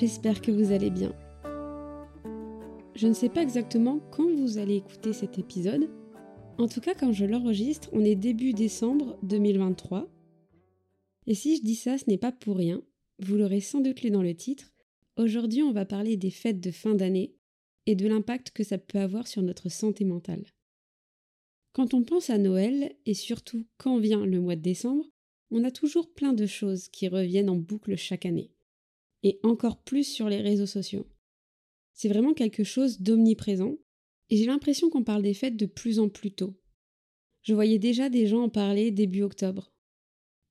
j'espère que vous allez bien. Je ne sais pas exactement quand vous allez écouter cet épisode. En tout cas, quand je l'enregistre, on est début décembre 2023. Et si je dis ça, ce n'est pas pour rien. Vous l'aurez sans doute lu dans le titre. Aujourd'hui, on va parler des fêtes de fin d'année et de l'impact que ça peut avoir sur notre santé mentale. Quand on pense à Noël, et surtout quand vient le mois de décembre, on a toujours plein de choses qui reviennent en boucle chaque année. Et encore plus sur les réseaux sociaux. C'est vraiment quelque chose d'omniprésent, et j'ai l'impression qu'on parle des fêtes de plus en plus tôt. Je voyais déjà des gens en parler début octobre.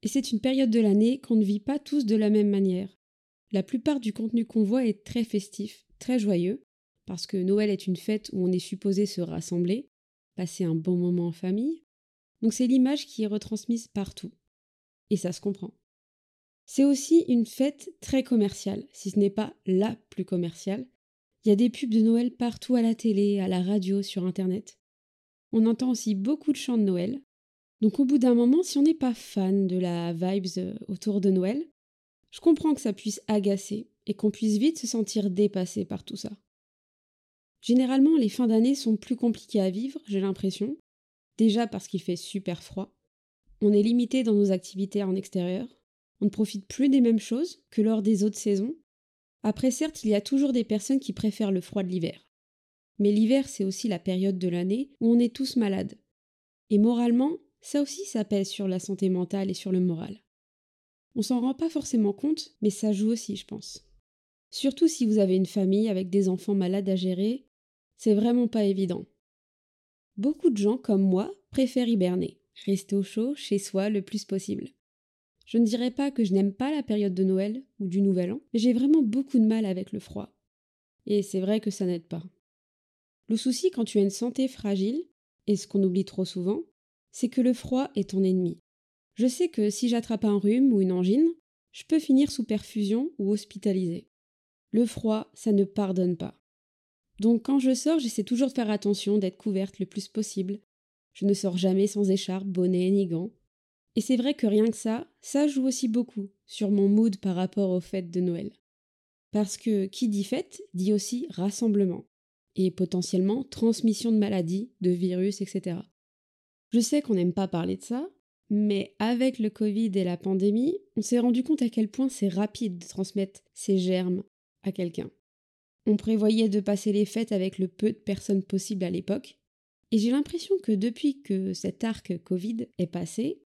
Et c'est une période de l'année qu'on ne vit pas tous de la même manière. La plupart du contenu qu'on voit est très festif, très joyeux, parce que Noël est une fête où on est supposé se rassembler, passer un bon moment en famille. Donc c'est l'image qui est retransmise partout. Et ça se comprend. C'est aussi une fête très commerciale, si ce n'est pas la plus commerciale. Il y a des pubs de Noël partout à la télé, à la radio, sur Internet. On entend aussi beaucoup de chants de Noël. Donc au bout d'un moment, si on n'est pas fan de la vibes euh, autour de Noël, je comprends que ça puisse agacer et qu'on puisse vite se sentir dépassé par tout ça. Généralement, les fins d'année sont plus compliquées à vivre, j'ai l'impression. Déjà parce qu'il fait super froid. On est limité dans nos activités en extérieur. On ne profite plus des mêmes choses que lors des autres saisons. Après, certes, il y a toujours des personnes qui préfèrent le froid de l'hiver. Mais l'hiver, c'est aussi la période de l'année où on est tous malades. Et moralement, ça aussi, ça pèse sur la santé mentale et sur le moral. On s'en rend pas forcément compte, mais ça joue aussi, je pense. Surtout si vous avez une famille avec des enfants malades à gérer, c'est vraiment pas évident. Beaucoup de gens, comme moi, préfèrent hiberner, rester au chaud chez soi le plus possible. Je ne dirais pas que je n'aime pas la période de Noël ou du Nouvel An, mais j'ai vraiment beaucoup de mal avec le froid. Et c'est vrai que ça n'aide pas. Le souci quand tu as une santé fragile, et ce qu'on oublie trop souvent, c'est que le froid est ton ennemi. Je sais que si j'attrape un rhume ou une angine, je peux finir sous perfusion ou hospitalisé. Le froid, ça ne pardonne pas. Donc quand je sors, j'essaie toujours de faire attention d'être couverte le plus possible. Je ne sors jamais sans écharpe, bonnet ni gants. Et c'est vrai que rien que ça, ça joue aussi beaucoup sur mon mood par rapport aux fêtes de Noël. Parce que qui dit fête dit aussi rassemblement, et potentiellement transmission de maladies, de virus, etc. Je sais qu'on n'aime pas parler de ça, mais avec le Covid et la pandémie, on s'est rendu compte à quel point c'est rapide de transmettre ces germes à quelqu'un. On prévoyait de passer les fêtes avec le peu de personnes possible à l'époque, et j'ai l'impression que depuis que cet arc Covid est passé,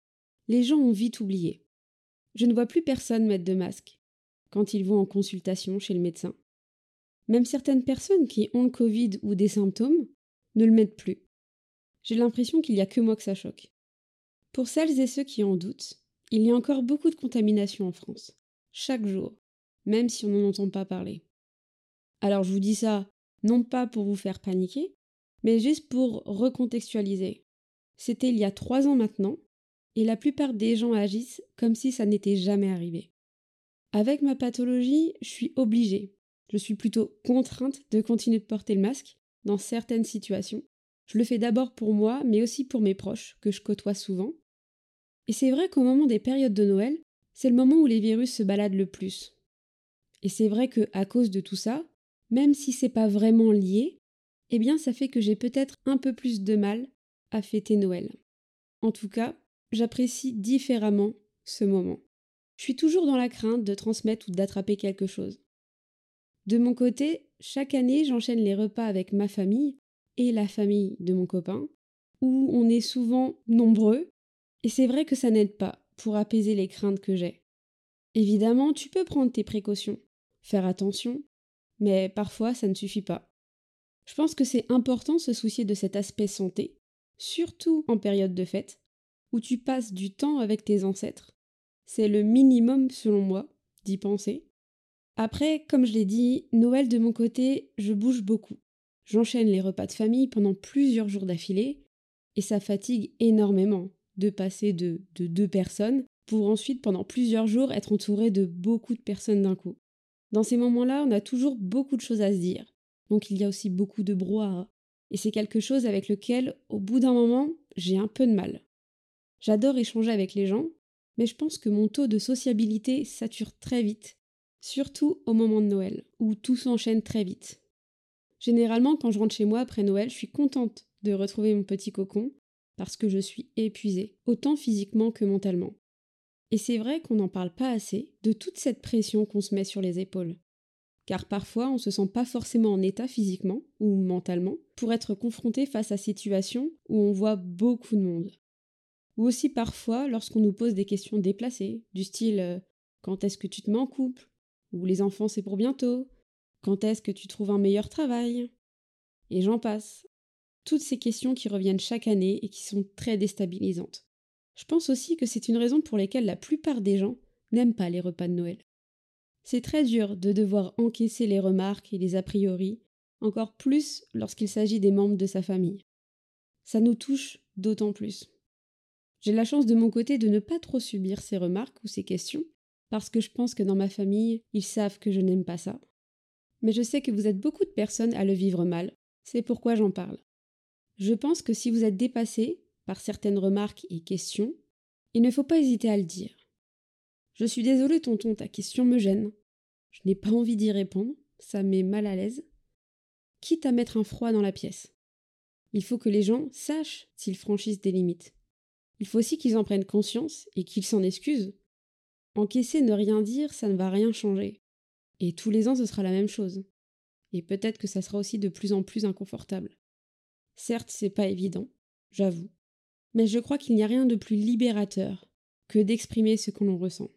les gens ont vite oublié. Je ne vois plus personne mettre de masque quand ils vont en consultation chez le médecin. Même certaines personnes qui ont le Covid ou des symptômes ne le mettent plus. J'ai l'impression qu'il n'y a que moi que ça choque. Pour celles et ceux qui en doutent, il y a encore beaucoup de contamination en France, chaque jour, même si on n'en entend pas parler. Alors je vous dis ça, non pas pour vous faire paniquer, mais juste pour recontextualiser. C'était il y a trois ans maintenant, et la plupart des gens agissent comme si ça n'était jamais arrivé. Avec ma pathologie, je suis obligée, je suis plutôt contrainte de continuer de porter le masque dans certaines situations. Je le fais d'abord pour moi, mais aussi pour mes proches, que je côtoie souvent, et c'est vrai qu'au moment des périodes de Noël, c'est le moment où les virus se baladent le plus. Et c'est vrai que à cause de tout ça, même si c'est pas vraiment lié, eh bien ça fait que j'ai peut-être un peu plus de mal à fêter Noël. En tout cas, j'apprécie différemment ce moment. Je suis toujours dans la crainte de transmettre ou d'attraper quelque chose. De mon côté, chaque année, j'enchaîne les repas avec ma famille et la famille de mon copain, où on est souvent nombreux et c'est vrai que ça n'aide pas pour apaiser les craintes que j'ai. Évidemment, tu peux prendre tes précautions, faire attention, mais parfois ça ne suffit pas. Je pense que c'est important de se soucier de cet aspect santé, surtout en période de fête, où tu passes du temps avec tes ancêtres. C'est le minimum, selon moi, d'y penser. Après, comme je l'ai dit, Noël de mon côté, je bouge beaucoup. J'enchaîne les repas de famille pendant plusieurs jours d'affilée, et ça fatigue énormément de passer de, deux personnes pour ensuite pendant plusieurs jours être entouré de beaucoup de personnes d'un coup. Dans ces moments-là, on a toujours beaucoup de choses à se dire. Donc il y a aussi beaucoup de brouhaha. Et c'est quelque chose avec lequel, au bout d'un moment, j'ai un peu de mal. J'adore échanger avec les gens, mais je pense que mon taux de sociabilité sature très vite, Surtout au moment de Noël, où tout s'enchaîne très vite. Généralement, quand je rentre chez moi après Noël, je suis contente de retrouver mon petit cocon, parce que je suis épuisée, autant physiquement que mentalement. Et c'est vrai qu'on n'en parle pas assez de toute cette pression qu'on se met sur les épaules. Car parfois on ne se sent pas forcément en état physiquement ou mentalement pour être confronté face à situations où on voit beaucoup de monde. Ou aussi parfois lorsqu'on nous pose des questions déplacées, du style euh, quand est-ce que tu te mets en couple? Ou les enfants c'est pour bientôt Quand est-ce que tu trouves un meilleur travail? Et j'en passe. Toutes ces questions qui reviennent chaque année et qui sont très déstabilisantes. Je pense aussi que c'est une raison pour laquelle la plupart des gens n'aiment pas les repas de Noël. C'est très dur de devoir encaisser les remarques et les a priori, encore plus lorsqu'il s'agit des membres de sa famille. Ça nous touche d'autant plus. J'ai la chance de mon côté de ne pas trop subir ces remarques ou ces questions, parce que je pense que dans ma famille, ils savent que je n'aime pas ça. Mais je sais que vous êtes beaucoup de personnes à le vivre mal, c'est pourquoi j'en parle. Je pense que si vous êtes dépassé par certaines remarques et questions, il ne faut pas hésiter à le dire. Je suis désolée, tonton, ta question me gêne. Je n'ai pas envie d'y répondre, ça met mal à l'aise. Quitte à mettre un froid dans la pièce. Il faut que les gens sachent s'ils franchissent des limites. Il faut aussi qu'ils en prennent conscience et qu'ils s'en excusent. Encaisser, ne rien dire, ça ne va rien changer. Et tous les ans, ce sera la même chose. Et peut-être que ça sera aussi de plus en plus inconfortable. Certes, c'est pas évident, j'avoue mais je crois qu'il n'y a rien de plus libérateur que d'exprimer ce que l'on ressent.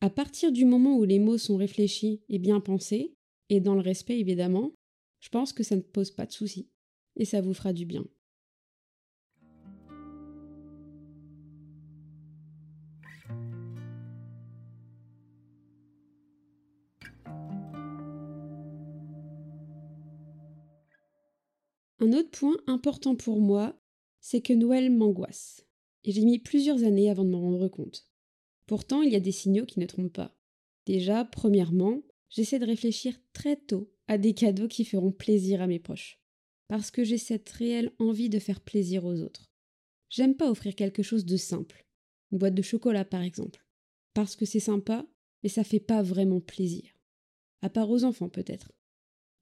À partir du moment où les mots sont réfléchis et bien pensés, et dans le respect évidemment, je pense que ça ne pose pas de souci, et ça vous fera du bien. Un autre point important pour moi, c'est que Noël m'angoisse. Et j'ai mis plusieurs années avant de m'en rendre compte. Pourtant, il y a des signaux qui ne trompent pas. Déjà, premièrement, j'essaie de réfléchir très tôt à des cadeaux qui feront plaisir à mes proches. Parce que j'ai cette réelle envie de faire plaisir aux autres. J'aime pas offrir quelque chose de simple. Une boîte de chocolat, par exemple. Parce que c'est sympa, mais ça fait pas vraiment plaisir. À part aux enfants, peut-être.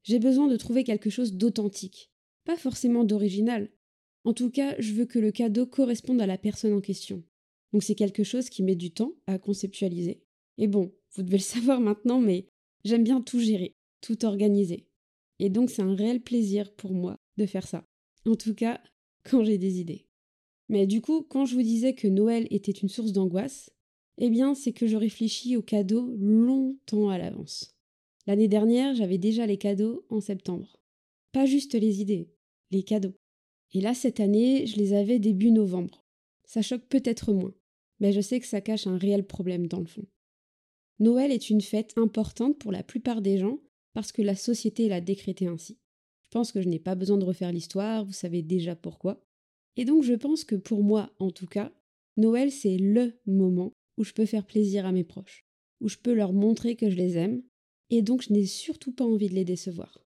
J'ai besoin de trouver quelque chose d'authentique. Pas forcément d'original, en tout cas, je veux que le cadeau corresponde à la personne en question. Donc c'est quelque chose qui met du temps à conceptualiser. Et bon, vous devez le savoir maintenant, mais j'aime bien tout gérer, tout organiser. Et donc c'est un réel plaisir pour moi de faire ça. En tout cas, quand j'ai des idées. Mais du coup, quand je vous disais que Noël était une source d'angoisse, eh bien c'est que je réfléchis aux cadeaux longtemps à l'avance. L'année dernière, j'avais déjà les cadeaux en septembre. Pas juste les idées, les cadeaux. Et là, cette année, je les avais début novembre. Ça choque peut-être moins, mais je sais que ça cache un réel problème dans le fond. Noël est une fête importante pour la plupart des gens parce que la société l'a décrété ainsi. Je pense que je n'ai pas besoin de refaire l'histoire, vous savez déjà pourquoi. Et donc je pense que pour moi, en tout cas, Noël c'est LE moment où je peux faire plaisir à mes proches, où je peux leur montrer que je les aime, et donc je n'ai surtout pas envie de les décevoir.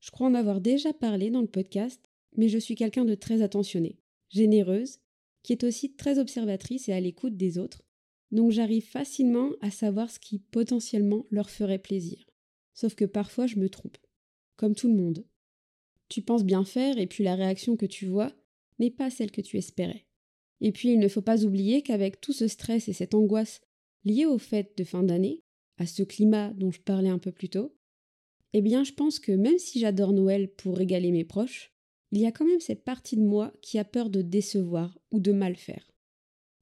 Je crois en avoir déjà parlé dans le podcast, mais je suis quelqu'un de très attentionné, généreuse, qui est aussi très observatrice et à l'écoute des autres, donc j'arrive facilement à savoir ce qui potentiellement leur ferait plaisir. Sauf que parfois je me trompe, comme tout le monde. Tu penses bien faire et puis la réaction que tu vois n'est pas celle que tu espérais. Et puis il ne faut pas oublier qu'avec tout ce stress et cette angoisse liée aux fêtes de fin d'année, à ce climat dont je parlais un peu plus tôt, eh bien je pense que même si j'adore Noël pour régaler mes proches, il y a quand même cette partie de moi qui a peur de décevoir ou de mal faire.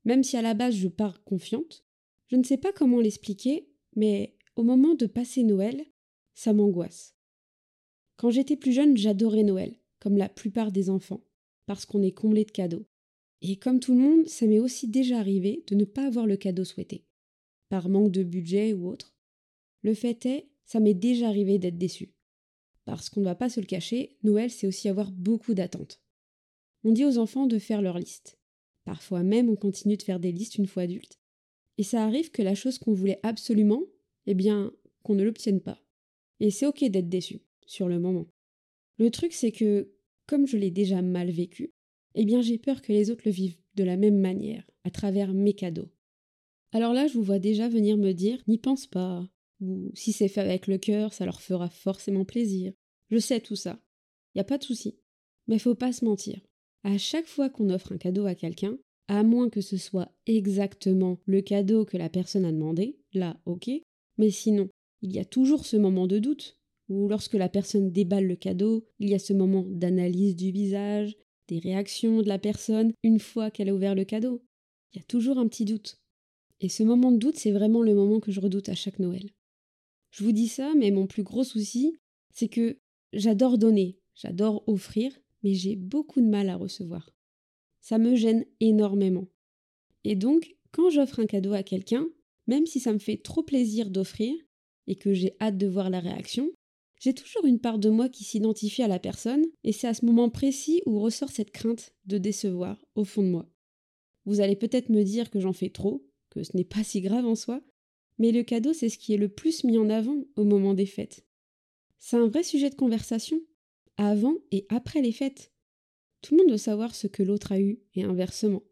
Même si à la base je pars confiante, je ne sais pas comment l'expliquer, mais au moment de passer Noël, ça m'angoisse. Quand j'étais plus jeune, j'adorais Noël, comme la plupart des enfants, parce qu'on est comblé de cadeaux. Et comme tout le monde, ça m'est aussi déjà arrivé de ne pas avoir le cadeau souhaité, par manque de budget ou autre. Le fait est, ça m'est déjà arrivé d'être déçu. Parce qu'on ne va pas se le cacher, Noël, c'est aussi avoir beaucoup d'attentes. On dit aux enfants de faire leur liste. Parfois même, on continue de faire des listes une fois adulte. Et ça arrive que la chose qu'on voulait absolument, eh bien, qu'on ne l'obtienne pas. Et c'est ok d'être déçu, sur le moment. Le truc, c'est que, comme je l'ai déjà mal vécu, eh bien, j'ai peur que les autres le vivent de la même manière, à travers mes cadeaux. Alors là, je vous vois déjà venir me dire N'y pense pas, ou si c'est fait avec le cœur, ça leur fera forcément plaisir. Je sais tout ça. Y a pas de souci. Mais faut pas se mentir. À chaque fois qu'on offre un cadeau à quelqu'un, à moins que ce soit exactement le cadeau que la personne a demandé, là, ok, mais sinon, il y a toujours ce moment de doute, où lorsque la personne déballe le cadeau, il y a ce moment d'analyse du visage, des réactions de la personne une fois qu'elle a ouvert le cadeau. Il y a toujours un petit doute. Et ce moment de doute, c'est vraiment le moment que je redoute à chaque Noël. Je vous dis ça, mais mon plus gros souci, c'est que j'adore donner, j'adore offrir, mais j'ai beaucoup de mal à recevoir. Ça me gêne énormément. Et donc, quand j'offre un cadeau à quelqu'un, même si ça me fait trop plaisir d'offrir et que j'ai hâte de voir la réaction, j'ai toujours une part de moi qui s'identifie à la personne, et c'est à ce moment précis où ressort cette crainte de décevoir au fond de moi. Vous allez peut-être me dire que j'en fais trop, que ce n'est pas si grave en soi, mais le cadeau c'est ce qui est le plus mis en avant au moment des fêtes. C'est un vrai sujet de conversation, avant et après les fêtes. Tout le monde veut savoir ce que l'autre a eu, et inversement.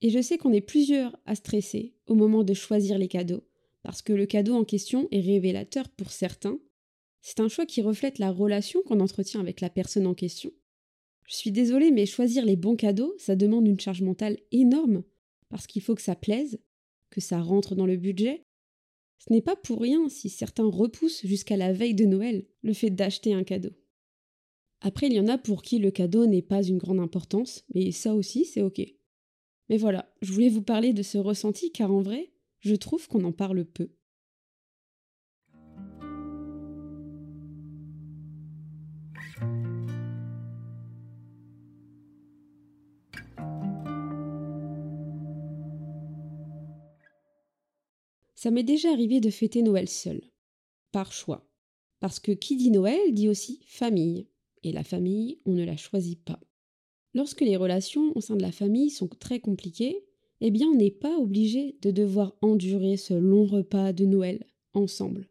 Et je sais qu'on est plusieurs à stresser au moment de choisir les cadeaux, parce que le cadeau en question est révélateur pour certains. C'est un choix qui reflète la relation qu'on entretient avec la personne en question. Je suis désolée, mais choisir les bons cadeaux, ça demande une charge mentale énorme, parce qu'il faut que ça plaise, que ça rentre dans le budget. Ce n'est pas pour rien si certains repoussent jusqu'à la veille de Noël le fait d'acheter un cadeau. Après, il y en a pour qui le cadeau n'est pas une grande importance, mais ça aussi, c'est ok. Mais voilà, je voulais vous parler de ce ressenti car en vrai, je trouve qu'on en parle peu. Ça m'est déjà arrivé de fêter Noël seul, par choix. Parce que qui dit Noël dit aussi famille, et la famille, on ne la choisit pas. Lorsque les relations au sein de la famille sont très compliquées, eh bien on n'est pas obligé de devoir endurer ce long repas de Noël ensemble.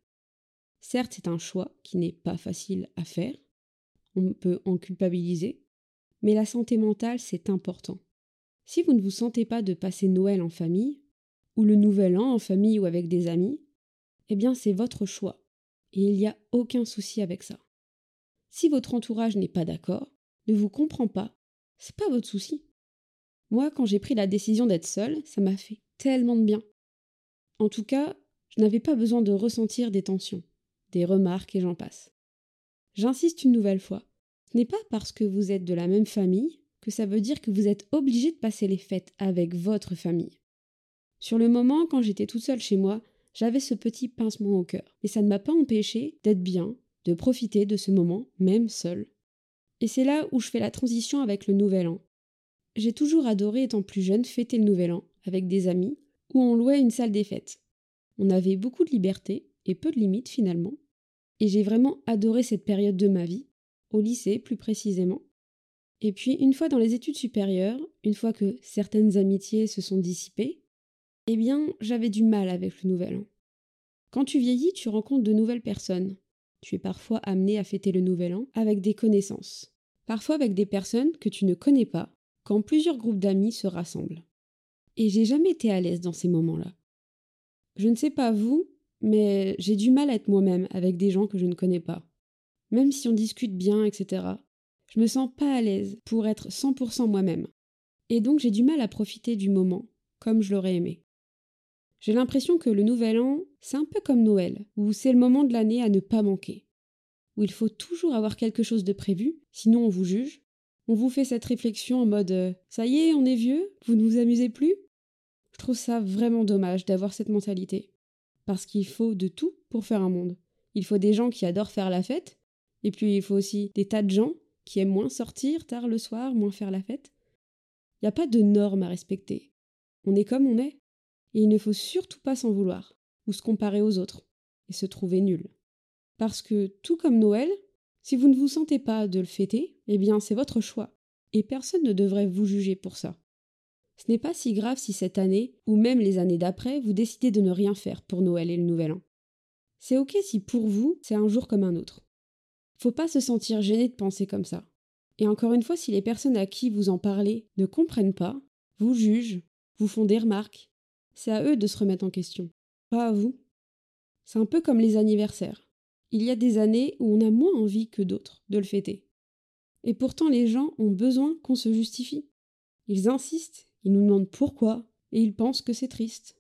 Certes, c'est un choix qui n'est pas facile à faire, on peut en culpabiliser, mais la santé mentale, c'est important. Si vous ne vous sentez pas de passer Noël en famille, ou le Nouvel An en famille ou avec des amis, eh bien c'est votre choix, et il n'y a aucun souci avec ça. Si votre entourage n'est pas d'accord, ne vous comprend pas, c'est pas votre souci. Moi, quand j'ai pris la décision d'être seule, ça m'a fait tellement de bien. En tout cas, je n'avais pas besoin de ressentir des tensions, des remarques et j'en passe. J'insiste une nouvelle fois. Ce n'est pas parce que vous êtes de la même famille que ça veut dire que vous êtes obligé de passer les fêtes avec votre famille. Sur le moment, quand j'étais toute seule chez moi, j'avais ce petit pincement au cœur, et ça ne m'a pas empêché d'être bien, de profiter de ce moment, même seul. Et c'est là où je fais la transition avec le Nouvel An. J'ai toujours adoré, étant plus jeune, fêter le Nouvel An avec des amis, où on louait une salle des fêtes. On avait beaucoup de liberté et peu de limites finalement. Et j'ai vraiment adoré cette période de ma vie, au lycée plus précisément. Et puis, une fois dans les études supérieures, une fois que certaines amitiés se sont dissipées, eh bien, j'avais du mal avec le Nouvel An. Quand tu vieillis, tu rencontres de nouvelles personnes, tu es parfois amené à fêter le Nouvel An avec des connaissances, parfois avec des personnes que tu ne connais pas, quand plusieurs groupes d'amis se rassemblent. Et j'ai jamais été à l'aise dans ces moments-là. Je ne sais pas vous, mais j'ai du mal à être moi-même avec des gens que je ne connais pas. Même si on discute bien, etc., je me sens pas à l'aise pour être 100% moi-même. Et donc j'ai du mal à profiter du moment comme je l'aurais aimé. J'ai l'impression que le nouvel an, c'est un peu comme Noël, où c'est le moment de l'année à ne pas manquer, où il faut toujours avoir quelque chose de prévu, sinon on vous juge. On vous fait cette réflexion en mode euh, Ça y est, on est vieux, vous ne vous amusez plus? Je trouve ça vraiment dommage d'avoir cette mentalité. Parce qu'il faut de tout pour faire un monde. Il faut des gens qui adorent faire la fête, et puis il faut aussi des tas de gens qui aiment moins sortir tard le soir, moins faire la fête. Il n'y a pas de normes à respecter. On est comme on est et il ne faut surtout pas s'en vouloir, ou se comparer aux autres, et se trouver nul. Parce que, tout comme Noël, si vous ne vous sentez pas de le fêter, eh bien c'est votre choix, et personne ne devrait vous juger pour ça. Ce n'est pas si grave si cette année, ou même les années d'après, vous décidez de ne rien faire pour Noël et le Nouvel An. C'est ok si pour vous, c'est un jour comme un autre. Faut pas se sentir gêné de penser comme ça. Et encore une fois, si les personnes à qui vous en parlez ne comprennent pas, vous jugent, vous font des remarques, c'est à eux de se remettre en question, pas à vous. C'est un peu comme les anniversaires. Il y a des années où on a moins envie que d'autres de le fêter. Et pourtant les gens ont besoin qu'on se justifie. Ils insistent, ils nous demandent pourquoi, et ils pensent que c'est triste.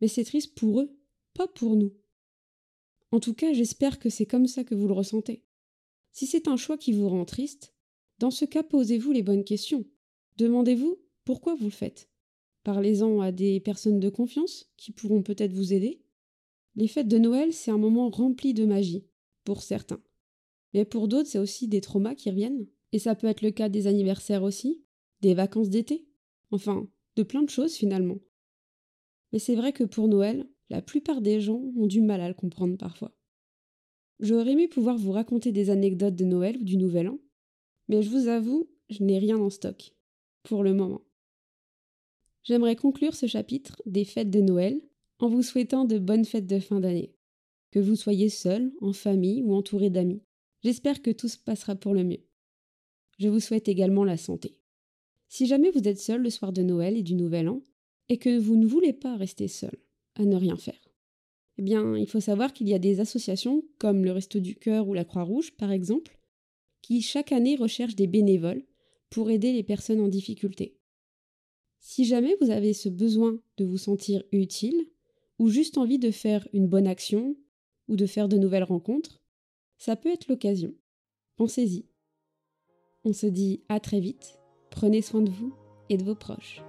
Mais c'est triste pour eux, pas pour nous. En tout cas, j'espère que c'est comme ça que vous le ressentez. Si c'est un choix qui vous rend triste, dans ce cas, posez-vous les bonnes questions. Demandez-vous pourquoi vous le faites. Parlez-en à des personnes de confiance qui pourront peut-être vous aider. Les fêtes de Noël, c'est un moment rempli de magie, pour certains. Mais pour d'autres, c'est aussi des traumas qui reviennent. Et ça peut être le cas des anniversaires aussi, des vacances d'été, enfin, de plein de choses finalement. Mais c'est vrai que pour Noël, la plupart des gens ont du mal à le comprendre parfois. J'aurais aimé pouvoir vous raconter des anecdotes de Noël ou du Nouvel An, mais je vous avoue, je n'ai rien en stock, pour le moment. J'aimerais conclure ce chapitre des fêtes de Noël en vous souhaitant de bonnes fêtes de fin d'année. Que vous soyez seul, en famille ou entouré d'amis. J'espère que tout se passera pour le mieux. Je vous souhaite également la santé. Si jamais vous êtes seul le soir de Noël et du Nouvel An, et que vous ne voulez pas rester seul, à ne rien faire, eh bien, il faut savoir qu'il y a des associations, comme le Resto du Cœur ou la Croix-Rouge, par exemple, qui chaque année recherchent des bénévoles pour aider les personnes en difficulté. Si jamais vous avez ce besoin de vous sentir utile, ou juste envie de faire une bonne action, ou de faire de nouvelles rencontres, ça peut être l'occasion. Pensez-y. On se dit à très vite, prenez soin de vous et de vos proches.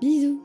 Bisous